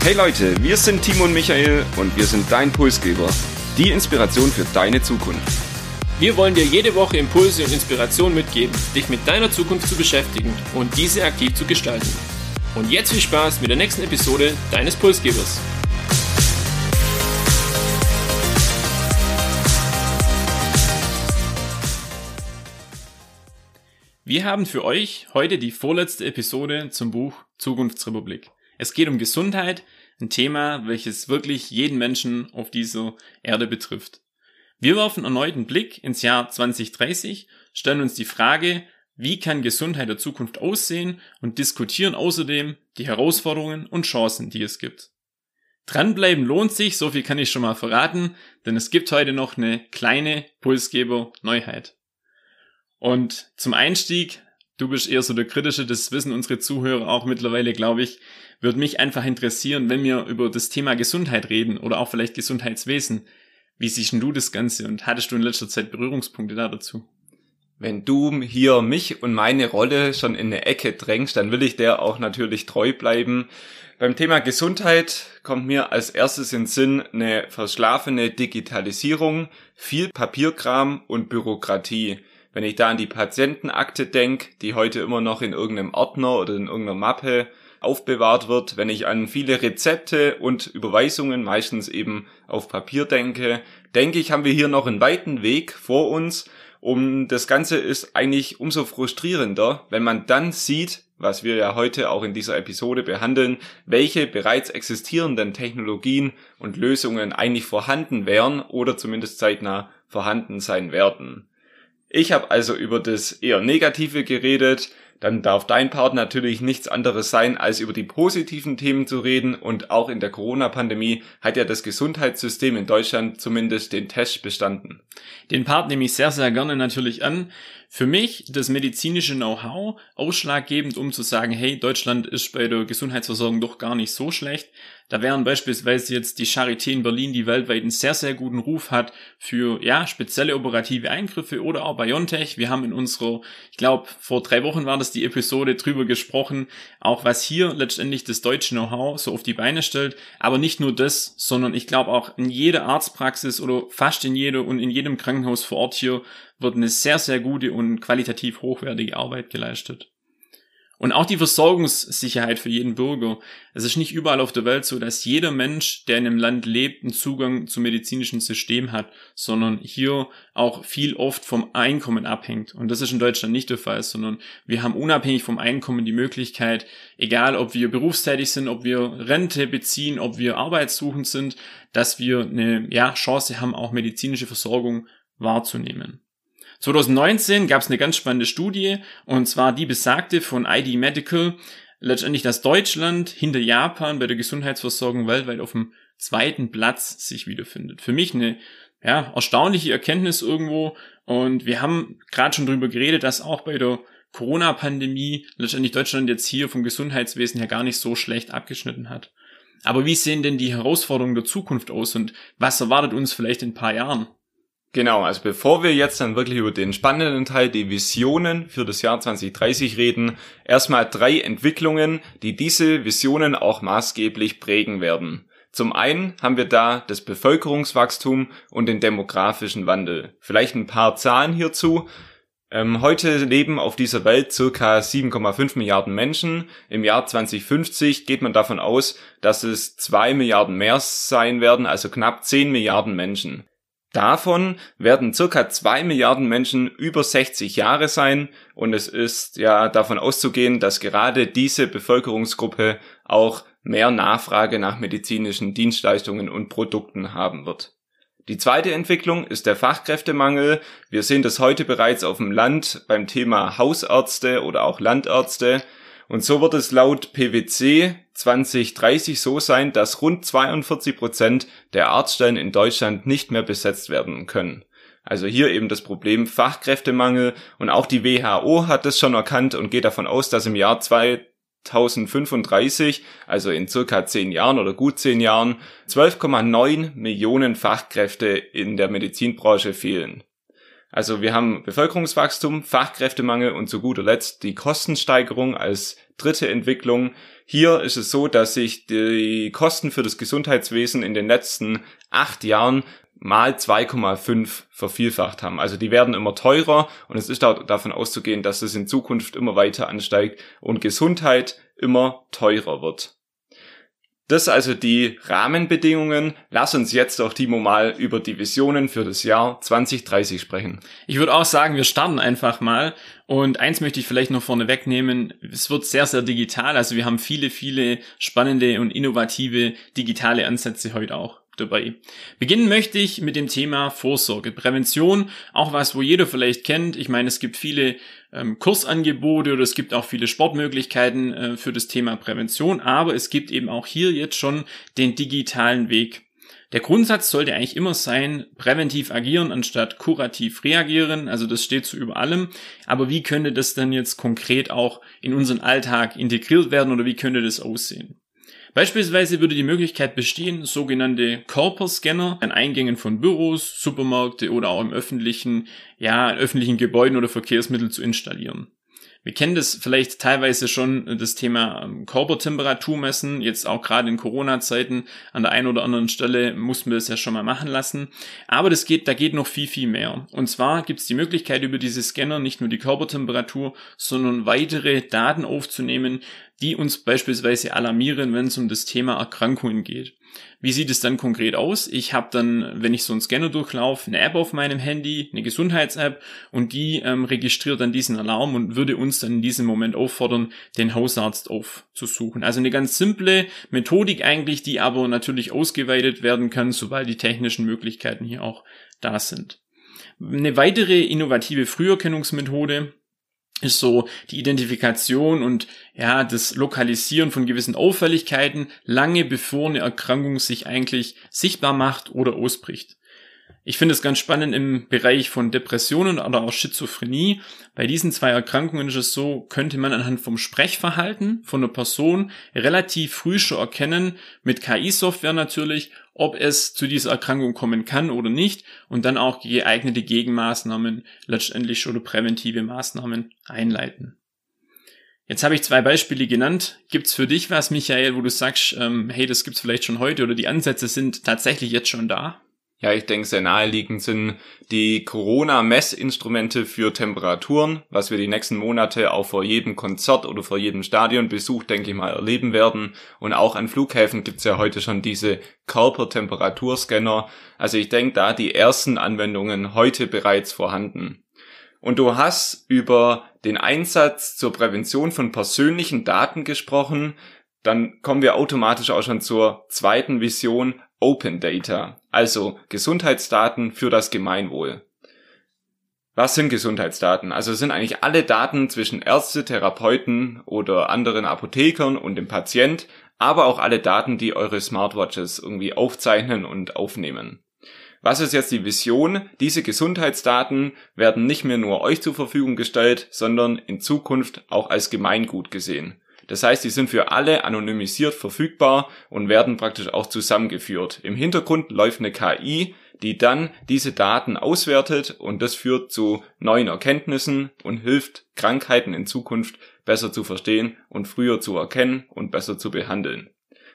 Hey Leute, wir sind Timo und Michael und wir sind dein Pulsgeber. Die Inspiration für deine Zukunft. Wir wollen dir jede Woche Impulse und Inspiration mitgeben, dich mit deiner Zukunft zu beschäftigen und diese aktiv zu gestalten. Und jetzt viel Spaß mit der nächsten Episode deines Pulsgebers. Wir haben für euch heute die vorletzte Episode zum Buch Zukunftsrepublik. Es geht um Gesundheit, ein Thema, welches wirklich jeden Menschen auf dieser Erde betrifft. Wir werfen erneut einen Blick ins Jahr 2030, stellen uns die Frage, wie kann Gesundheit der Zukunft aussehen und diskutieren außerdem die Herausforderungen und Chancen, die es gibt. Dranbleiben lohnt sich, so viel kann ich schon mal verraten, denn es gibt heute noch eine kleine Pulsgeber-Neuheit. Und zum Einstieg, du bist eher so der kritische, das wissen unsere Zuhörer auch mittlerweile, glaube ich, würde mich einfach interessieren, wenn wir über das Thema Gesundheit reden oder auch vielleicht Gesundheitswesen. Wie siehst du das Ganze und hattest du in letzter Zeit Berührungspunkte da dazu? Wenn du hier mich und meine Rolle schon in eine Ecke drängst, dann will ich der auch natürlich treu bleiben. Beim Thema Gesundheit kommt mir als erstes in Sinn eine verschlafene Digitalisierung, viel Papierkram und Bürokratie. Wenn ich da an die Patientenakte denke, die heute immer noch in irgendeinem Ordner oder in irgendeiner Mappe aufbewahrt wird, wenn ich an viele Rezepte und Überweisungen, meistens eben auf Papier denke, denke ich, haben wir hier noch einen weiten Weg vor uns. Und das Ganze ist eigentlich umso frustrierender, wenn man dann sieht, was wir ja heute auch in dieser Episode behandeln, welche bereits existierenden Technologien und Lösungen eigentlich vorhanden wären oder zumindest zeitnah vorhanden sein werden. Ich habe also über das eher Negative geredet, dann darf dein Part natürlich nichts anderes sein, als über die positiven Themen zu reden. Und auch in der Corona-Pandemie hat ja das Gesundheitssystem in Deutschland zumindest den Test bestanden. Den Part nehme ich sehr, sehr gerne natürlich an. Für mich das medizinische Know-how ausschlaggebend, um zu sagen, hey, Deutschland ist bei der Gesundheitsversorgung doch gar nicht so schlecht. Da wären beispielsweise jetzt die Charité in Berlin, die weltweit einen sehr, sehr guten Ruf hat für, ja, spezielle operative Eingriffe oder auch BioNTech. Wir haben in unserer, ich glaube, vor drei Wochen war das die Episode drüber gesprochen, auch was hier letztendlich das deutsche Know-how so auf die Beine stellt. Aber nicht nur das, sondern ich glaube auch in jeder Arztpraxis oder fast in jeder und in jedem Krankenhaus vor Ort hier wird eine sehr, sehr gute und qualitativ hochwertige Arbeit geleistet. Und auch die Versorgungssicherheit für jeden Bürger. Es ist nicht überall auf der Welt so, dass jeder Mensch, der in einem Land lebt, einen Zugang zum medizinischen System hat, sondern hier auch viel oft vom Einkommen abhängt. Und das ist in Deutschland nicht der Fall, sondern wir haben unabhängig vom Einkommen die Möglichkeit, egal ob wir berufstätig sind, ob wir Rente beziehen, ob wir arbeitssuchend sind, dass wir eine ja, Chance haben, auch medizinische Versorgung wahrzunehmen. 2019 gab es eine ganz spannende Studie und zwar die besagte von ID Medical, letztendlich, dass Deutschland hinter Japan bei der Gesundheitsversorgung weltweit auf dem zweiten Platz sich wiederfindet. Für mich eine ja, erstaunliche Erkenntnis irgendwo und wir haben gerade schon drüber geredet, dass auch bei der Corona-Pandemie letztendlich Deutschland jetzt hier vom Gesundheitswesen her gar nicht so schlecht abgeschnitten hat. Aber wie sehen denn die Herausforderungen der Zukunft aus und was erwartet uns vielleicht in ein paar Jahren? Genau, also bevor wir jetzt dann wirklich über den spannenden Teil, die Visionen für das Jahr 2030 reden, erstmal drei Entwicklungen, die diese Visionen auch maßgeblich prägen werden. Zum einen haben wir da das Bevölkerungswachstum und den demografischen Wandel. Vielleicht ein paar Zahlen hierzu. Ähm, heute leben auf dieser Welt circa 7,5 Milliarden Menschen. Im Jahr 2050 geht man davon aus, dass es zwei Milliarden mehr sein werden, also knapp 10 Milliarden Menschen. Davon werden circa zwei Milliarden Menschen über 60 Jahre sein und es ist ja davon auszugehen, dass gerade diese Bevölkerungsgruppe auch mehr Nachfrage nach medizinischen Dienstleistungen und Produkten haben wird. Die zweite Entwicklung ist der Fachkräftemangel. Wir sehen das heute bereits auf dem Land beim Thema Hausärzte oder auch Landärzte. Und so wird es laut PwC 2030 so sein, dass rund 42 Prozent der Arztstellen in Deutschland nicht mehr besetzt werden können. Also hier eben das Problem Fachkräftemangel und auch die WHO hat das schon erkannt und geht davon aus, dass im Jahr 2035, also in circa zehn Jahren oder gut zehn Jahren, 12,9 Millionen Fachkräfte in der Medizinbranche fehlen. Also wir haben Bevölkerungswachstum, Fachkräftemangel und zu guter Letzt die Kostensteigerung als dritte Entwicklung. Hier ist es so, dass sich die Kosten für das Gesundheitswesen in den letzten acht Jahren mal 2,5 vervielfacht haben. Also die werden immer teurer und es ist davon auszugehen, dass es in Zukunft immer weiter ansteigt und Gesundheit immer teurer wird. Das also die Rahmenbedingungen. Lass uns jetzt doch, Timo, mal über die Visionen für das Jahr 2030 sprechen. Ich würde auch sagen, wir starten einfach mal. Und eins möchte ich vielleicht noch vorne wegnehmen. Es wird sehr, sehr digital. Also wir haben viele, viele spannende und innovative digitale Ansätze heute auch dabei. Beginnen möchte ich mit dem Thema Vorsorge, Prävention, auch was, wo jeder vielleicht kennt. Ich meine, es gibt viele ähm, Kursangebote oder es gibt auch viele Sportmöglichkeiten äh, für das Thema Prävention, aber es gibt eben auch hier jetzt schon den digitalen Weg. Der Grundsatz sollte eigentlich immer sein, präventiv agieren anstatt kurativ reagieren. Also das steht so über allem. Aber wie könnte das dann jetzt konkret auch in unseren Alltag integriert werden oder wie könnte das aussehen? Beispielsweise würde die Möglichkeit bestehen, sogenannte Körperscanner an Eingängen von Büros, Supermärkte oder auch im öffentlichen, ja, in öffentlichen Gebäuden oder Verkehrsmitteln zu installieren. Wir kennen das vielleicht teilweise schon, das Thema ähm, Körpertemperatur messen. Jetzt auch gerade in Corona-Zeiten an der einen oder anderen Stelle mussten wir das ja schon mal machen lassen. Aber das geht, da geht noch viel, viel mehr. Und zwar gibt es die Möglichkeit, über diese Scanner nicht nur die Körpertemperatur, sondern weitere Daten aufzunehmen, die uns beispielsweise alarmieren, wenn es um das Thema Erkrankungen geht. Wie sieht es dann konkret aus? Ich habe dann, wenn ich so einen Scanner durchlaufe, eine App auf meinem Handy, eine Gesundheits-App und die ähm, registriert dann diesen Alarm und würde uns dann in diesem Moment auffordern, den Hausarzt aufzusuchen. Also eine ganz simple Methodik eigentlich, die aber natürlich ausgeweitet werden kann, sobald die technischen Möglichkeiten hier auch da sind. Eine weitere innovative Früherkennungsmethode ist so die Identifikation und ja, das Lokalisieren von gewissen Auffälligkeiten lange bevor eine Erkrankung sich eigentlich sichtbar macht oder ausbricht. Ich finde es ganz spannend im Bereich von Depressionen oder auch Schizophrenie. Bei diesen zwei Erkrankungen ist es so, könnte man anhand vom Sprechverhalten von einer Person relativ früh schon erkennen, mit KI-Software natürlich, ob es zu dieser Erkrankung kommen kann oder nicht und dann auch geeignete Gegenmaßnahmen letztendlich oder präventive Maßnahmen einleiten. Jetzt habe ich zwei Beispiele genannt. Gibt's für dich was, Michael, wo du sagst, ähm, hey, das gibt's vielleicht schon heute oder die Ansätze sind tatsächlich jetzt schon da? Ja, ich denke, sehr naheliegend sind die Corona-Messinstrumente für Temperaturen, was wir die nächsten Monate auch vor jedem Konzert oder vor jedem Stadionbesuch, denke ich mal, erleben werden. Und auch an Flughäfen gibt's ja heute schon diese Körpertemperaturscanner. Also ich denke, da die ersten Anwendungen heute bereits vorhanden. Und du hast über den Einsatz zur Prävention von persönlichen Daten gesprochen. Dann kommen wir automatisch auch schon zur zweiten Vision, Open Data, also Gesundheitsdaten für das Gemeinwohl. Was sind Gesundheitsdaten? Also sind eigentlich alle Daten zwischen Ärzte, Therapeuten oder anderen Apothekern und dem Patient, aber auch alle Daten, die eure Smartwatches irgendwie aufzeichnen und aufnehmen. Was ist jetzt die Vision? Diese Gesundheitsdaten werden nicht mehr nur euch zur Verfügung gestellt, sondern in Zukunft auch als Gemeingut gesehen. Das heißt, die sind für alle anonymisiert verfügbar und werden praktisch auch zusammengeführt. Im Hintergrund läuft eine KI, die dann diese Daten auswertet und das führt zu neuen Erkenntnissen und hilft, Krankheiten in Zukunft besser zu verstehen und früher zu erkennen und besser zu behandeln.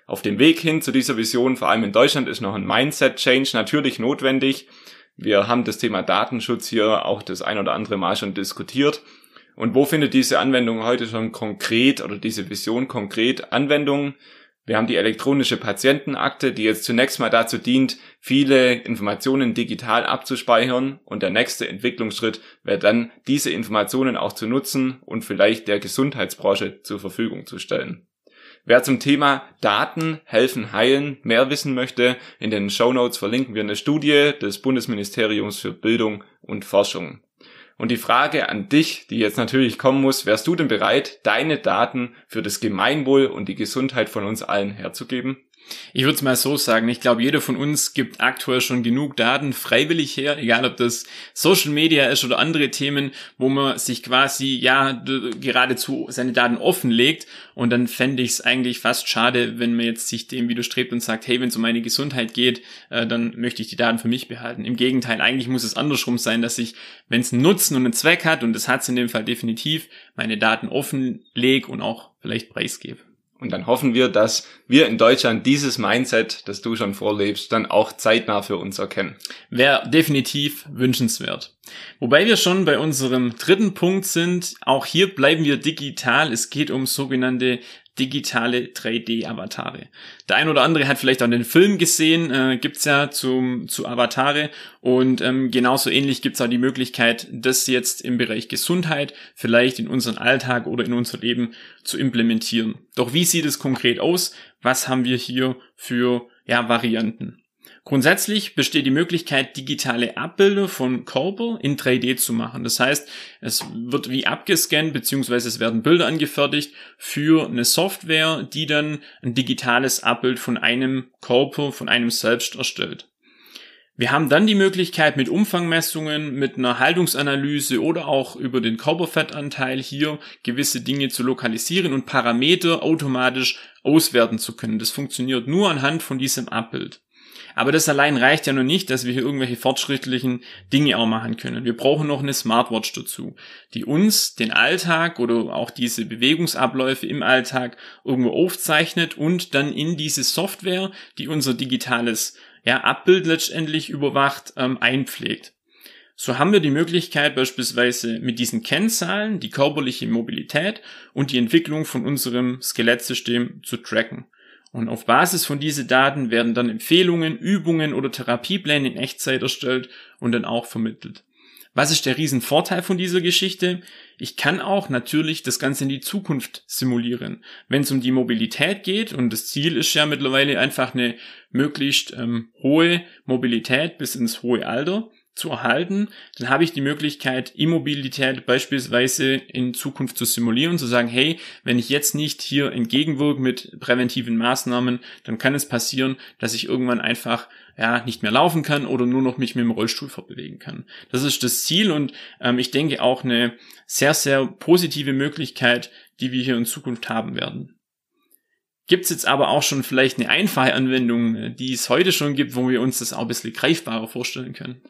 Auf dem Weg hin zu dieser Vision, vor allem in Deutschland, ist noch ein Mindset-Change natürlich notwendig. Wir haben das Thema Datenschutz hier auch das ein oder andere Mal schon diskutiert und wo findet diese Anwendung heute schon konkret oder diese Vision konkret Anwendung? Wir haben die elektronische Patientenakte, die jetzt zunächst mal dazu dient, viele Informationen digital abzuspeichern und der nächste Entwicklungsschritt wäre dann, diese Informationen auch zu nutzen und vielleicht der Gesundheitsbranche zur Verfügung zu stellen. Wer zum Thema Daten helfen heilen mehr wissen möchte, in den Show Notes verlinken wir eine Studie des Bundesministeriums für Bildung und Forschung. Und die Frage an dich, die jetzt natürlich kommen muss, wärst du denn bereit, deine Daten für das Gemeinwohl und die Gesundheit von uns allen herzugeben? Ich würde es mal so sagen, ich glaube, jeder von uns gibt aktuell schon genug Daten freiwillig her, egal ob das Social Media ist oder andere Themen, wo man sich quasi ja geradezu seine Daten offenlegt und dann fände ich es eigentlich fast schade, wenn man jetzt sich dem widerstrebt und sagt, hey, wenn es um meine Gesundheit geht, äh, dann möchte ich die Daten für mich behalten. Im Gegenteil, eigentlich muss es andersrum sein, dass ich, wenn es einen Nutzen und einen Zweck hat, und das hat es in dem Fall definitiv, meine Daten offenlege und auch vielleicht preisgebe. Und dann hoffen wir, dass wir in Deutschland dieses Mindset, das du schon vorlebst, dann auch zeitnah für uns erkennen. Wäre definitiv wünschenswert. Wobei wir schon bei unserem dritten Punkt sind, auch hier bleiben wir digital. Es geht um sogenannte digitale 3D-Avatare. Der ein oder andere hat vielleicht auch den Film gesehen, äh, gibt's ja zum, zu Avatare und ähm, genauso ähnlich gibt's auch die Möglichkeit, das jetzt im Bereich Gesundheit vielleicht in unseren Alltag oder in unser Leben zu implementieren. Doch wie sieht es konkret aus? Was haben wir hier für ja, Varianten? Grundsätzlich besteht die Möglichkeit, digitale Abbilder von Körper in 3D zu machen. Das heißt, es wird wie abgescannt, beziehungsweise es werden Bilder angefertigt für eine Software, die dann ein digitales Abbild von einem Körper, von einem selbst erstellt. Wir haben dann die Möglichkeit, mit Umfangmessungen, mit einer Haltungsanalyse oder auch über den Körperfettanteil hier gewisse Dinge zu lokalisieren und Parameter automatisch auswerten zu können. Das funktioniert nur anhand von diesem Abbild. Aber das allein reicht ja noch nicht, dass wir hier irgendwelche fortschrittlichen Dinge auch machen können. Wir brauchen noch eine Smartwatch dazu, die uns den Alltag oder auch diese Bewegungsabläufe im Alltag irgendwo aufzeichnet und dann in diese Software, die unser digitales ja, Abbild letztendlich überwacht, ähm, einpflegt. So haben wir die Möglichkeit beispielsweise mit diesen Kennzahlen die körperliche Mobilität und die Entwicklung von unserem Skelettsystem zu tracken. Und auf Basis von diesen Daten werden dann Empfehlungen, Übungen oder Therapiepläne in Echtzeit erstellt und dann auch vermittelt. Was ist der Riesenvorteil von dieser Geschichte? Ich kann auch natürlich das Ganze in die Zukunft simulieren. Wenn es um die Mobilität geht, und das Ziel ist ja mittlerweile einfach eine möglichst ähm, hohe Mobilität bis ins hohe Alter, zu erhalten, dann habe ich die Möglichkeit, Immobilität beispielsweise in Zukunft zu simulieren, zu sagen, hey, wenn ich jetzt nicht hier entgegenwirke mit präventiven Maßnahmen, dann kann es passieren, dass ich irgendwann einfach ja nicht mehr laufen kann oder nur noch mich mit dem Rollstuhl fortbewegen kann. Das ist das Ziel und ähm, ich denke auch eine sehr, sehr positive Möglichkeit, die wir hier in Zukunft haben werden. Gibt es jetzt aber auch schon vielleicht eine einfache Anwendung, die es heute schon gibt, wo wir uns das auch ein bisschen greifbarer vorstellen können?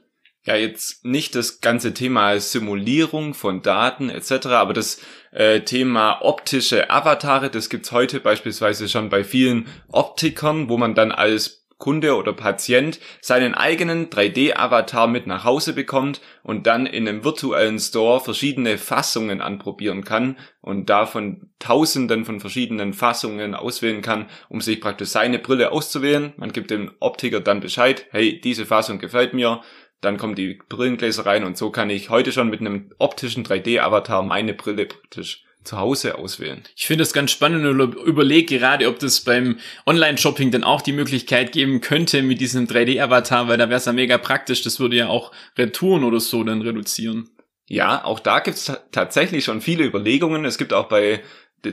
Ja jetzt nicht das ganze Thema Simulierung von Daten etc., aber das äh, Thema optische Avatare, das gibt's heute beispielsweise schon bei vielen Optikern, wo man dann als Kunde oder Patient seinen eigenen 3D-Avatar mit nach Hause bekommt und dann in einem virtuellen Store verschiedene Fassungen anprobieren kann und davon Tausenden von verschiedenen Fassungen auswählen kann, um sich praktisch seine Brille auszuwählen. Man gibt dem Optiker dann Bescheid, hey, diese Fassung gefällt mir, dann kommen die Brillengläser rein und so kann ich heute schon mit einem optischen 3D-Avatar meine Brille praktisch zu Hause auswählen. Ich finde das ganz spannend und überlege gerade, ob das beim Online-Shopping dann auch die Möglichkeit geben könnte mit diesem 3D-Avatar, weil da wäre es ja mega praktisch. Das würde ja auch Retouren oder so dann reduzieren. Ja, auch da gibt es tatsächlich schon viele Überlegungen. Es gibt auch bei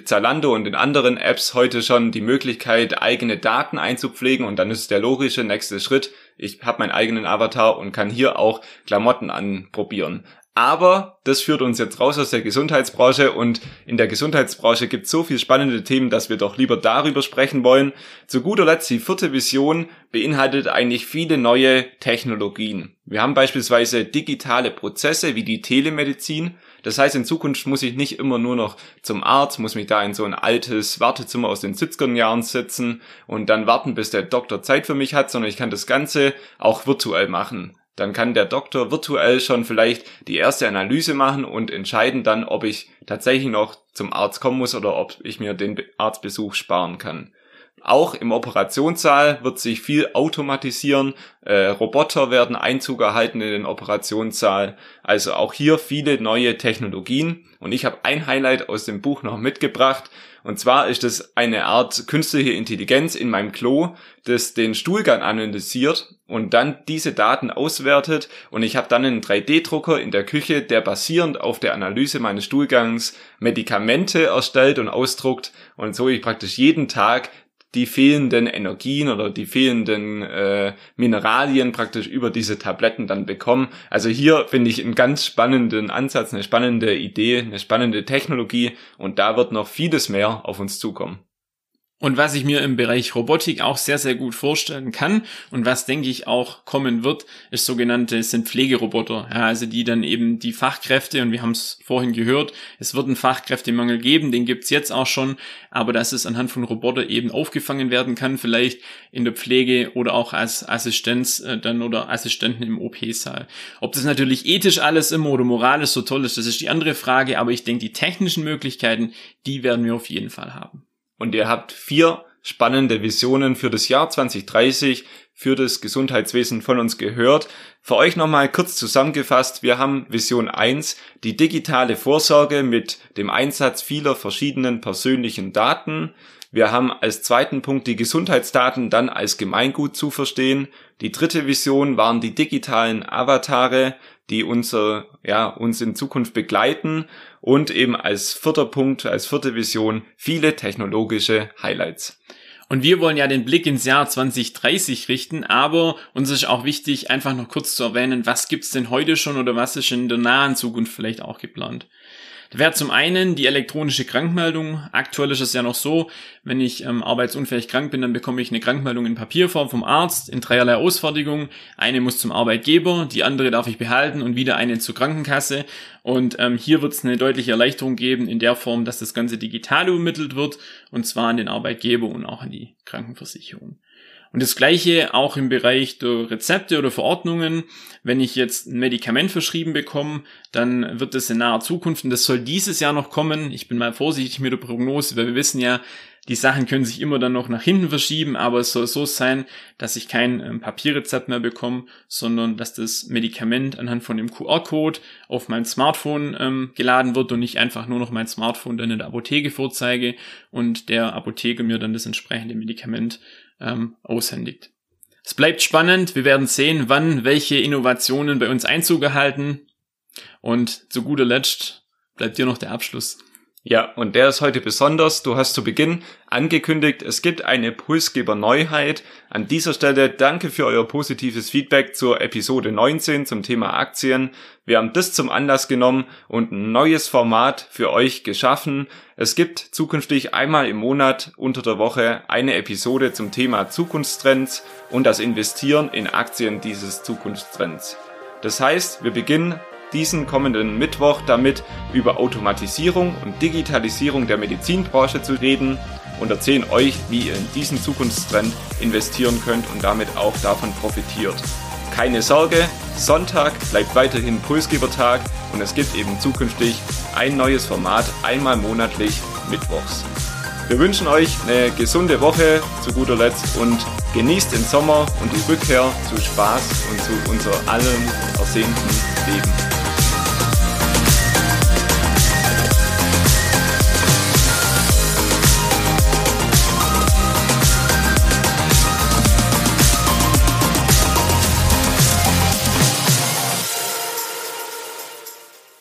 Zalando und den anderen Apps heute schon die Möglichkeit, eigene Daten einzupflegen und dann ist der logische nächste Schritt, ich habe meinen eigenen Avatar und kann hier auch Klamotten anprobieren. Aber das führt uns jetzt raus aus der Gesundheitsbranche und in der Gesundheitsbranche gibt es so viele spannende Themen, dass wir doch lieber darüber sprechen wollen. Zu guter Letzt die vierte Vision beinhaltet eigentlich viele neue Technologien. Wir haben beispielsweise digitale Prozesse wie die Telemedizin. Das heißt, in Zukunft muss ich nicht immer nur noch zum Arzt, muss mich da in so ein altes Wartezimmer aus den 70er Jahren sitzen und dann warten, bis der Doktor Zeit für mich hat, sondern ich kann das Ganze auch virtuell machen. Dann kann der Doktor virtuell schon vielleicht die erste Analyse machen und entscheiden dann, ob ich tatsächlich noch zum Arzt kommen muss oder ob ich mir den Arztbesuch sparen kann. Auch im Operationssaal wird sich viel automatisieren. Äh, Roboter werden Einzug erhalten in den Operationssaal. Also auch hier viele neue Technologien. Und ich habe ein Highlight aus dem Buch noch mitgebracht. Und zwar ist es eine Art künstliche Intelligenz in meinem Klo, das den Stuhlgang analysiert und dann diese Daten auswertet. Und ich habe dann einen 3D-Drucker in der Küche, der basierend auf der Analyse meines Stuhlgangs Medikamente erstellt und ausdruckt. Und so ich praktisch jeden Tag die fehlenden Energien oder die fehlenden äh, Mineralien praktisch über diese Tabletten dann bekommen. Also hier finde ich einen ganz spannenden Ansatz, eine spannende Idee, eine spannende Technologie und da wird noch vieles mehr auf uns zukommen. Und was ich mir im Bereich Robotik auch sehr, sehr gut vorstellen kann und was denke ich auch kommen wird, ist sogenannte sind Pflegeroboter. Ja, also die dann eben die Fachkräfte, und wir haben es vorhin gehört, es wird einen Fachkräftemangel geben, den gibt's jetzt auch schon, aber dass es anhand von Roboter eben aufgefangen werden kann, vielleicht in der Pflege oder auch als Assistenz äh, dann oder Assistenten im OP-Saal. Ob das natürlich ethisch alles immer oder moralisch so toll ist, das ist die andere Frage, aber ich denke, die technischen Möglichkeiten, die werden wir auf jeden Fall haben und ihr habt vier spannende Visionen für das Jahr 2030 für das Gesundheitswesen von uns gehört. Für euch nochmal kurz zusammengefasst. Wir haben Vision 1, die digitale Vorsorge mit dem Einsatz vieler verschiedenen persönlichen Daten. Wir haben als zweiten Punkt die Gesundheitsdaten dann als Gemeingut zu verstehen. Die dritte Vision waren die digitalen Avatare, die unser, ja, uns in Zukunft begleiten und eben als vierter Punkt, als vierte Vision viele technologische Highlights. Und wir wollen ja den Blick ins Jahr 2030 richten, aber uns ist auch wichtig, einfach noch kurz zu erwähnen, was gibt's denn heute schon oder was ist in der nahen Zukunft vielleicht auch geplant. Da wäre zum einen die elektronische Krankmeldung. Aktuell ist es ja noch so, wenn ich ähm, arbeitsunfähig krank bin, dann bekomme ich eine Krankmeldung in Papierform vom Arzt in dreierlei Ausfertigung. Eine muss zum Arbeitgeber, die andere darf ich behalten und wieder eine zur Krankenkasse. Und ähm, hier wird es eine deutliche Erleichterung geben in der Form, dass das Ganze digital übermittelt wird und zwar an den Arbeitgeber und auch an die Krankenversicherung. Und das gleiche auch im Bereich der Rezepte oder Verordnungen. Wenn ich jetzt ein Medikament verschrieben bekomme, dann wird das in naher Zukunft, und das soll dieses Jahr noch kommen. Ich bin mal vorsichtig mit der Prognose, weil wir wissen ja, die Sachen können sich immer dann noch nach hinten verschieben, aber es soll so sein, dass ich kein ähm, Papierrezept mehr bekomme, sondern dass das Medikament anhand von dem QR-Code auf mein Smartphone ähm, geladen wird und nicht einfach nur noch mein Smartphone dann in der Apotheke vorzeige und der Apotheker mir dann das entsprechende Medikament ähm, aushändigt. Es bleibt spannend. Wir werden sehen, wann welche Innovationen bei uns Einzug erhalten. Und zu guter Letzt bleibt dir noch der Abschluss. Ja, und der ist heute besonders. Du hast zu Beginn angekündigt, es gibt eine Pulsgeber Neuheit. An dieser Stelle danke für euer positives Feedback zur Episode 19 zum Thema Aktien. Wir haben das zum Anlass genommen und ein neues Format für euch geschaffen. Es gibt zukünftig einmal im Monat unter der Woche eine Episode zum Thema Zukunftstrends und das Investieren in Aktien dieses Zukunftstrends. Das heißt, wir beginnen diesen kommenden Mittwoch damit über Automatisierung und Digitalisierung der Medizinbranche zu reden und erzählen euch, wie ihr in diesen Zukunftstrend investieren könnt und damit auch davon profitiert. Keine Sorge, Sonntag bleibt weiterhin Pulsgebertag und es gibt eben zukünftig ein neues Format einmal monatlich mittwochs. Wir wünschen euch eine gesunde Woche zu guter Letzt und genießt den Sommer und die Rückkehr zu Spaß und zu unser allen ersehnten Leben.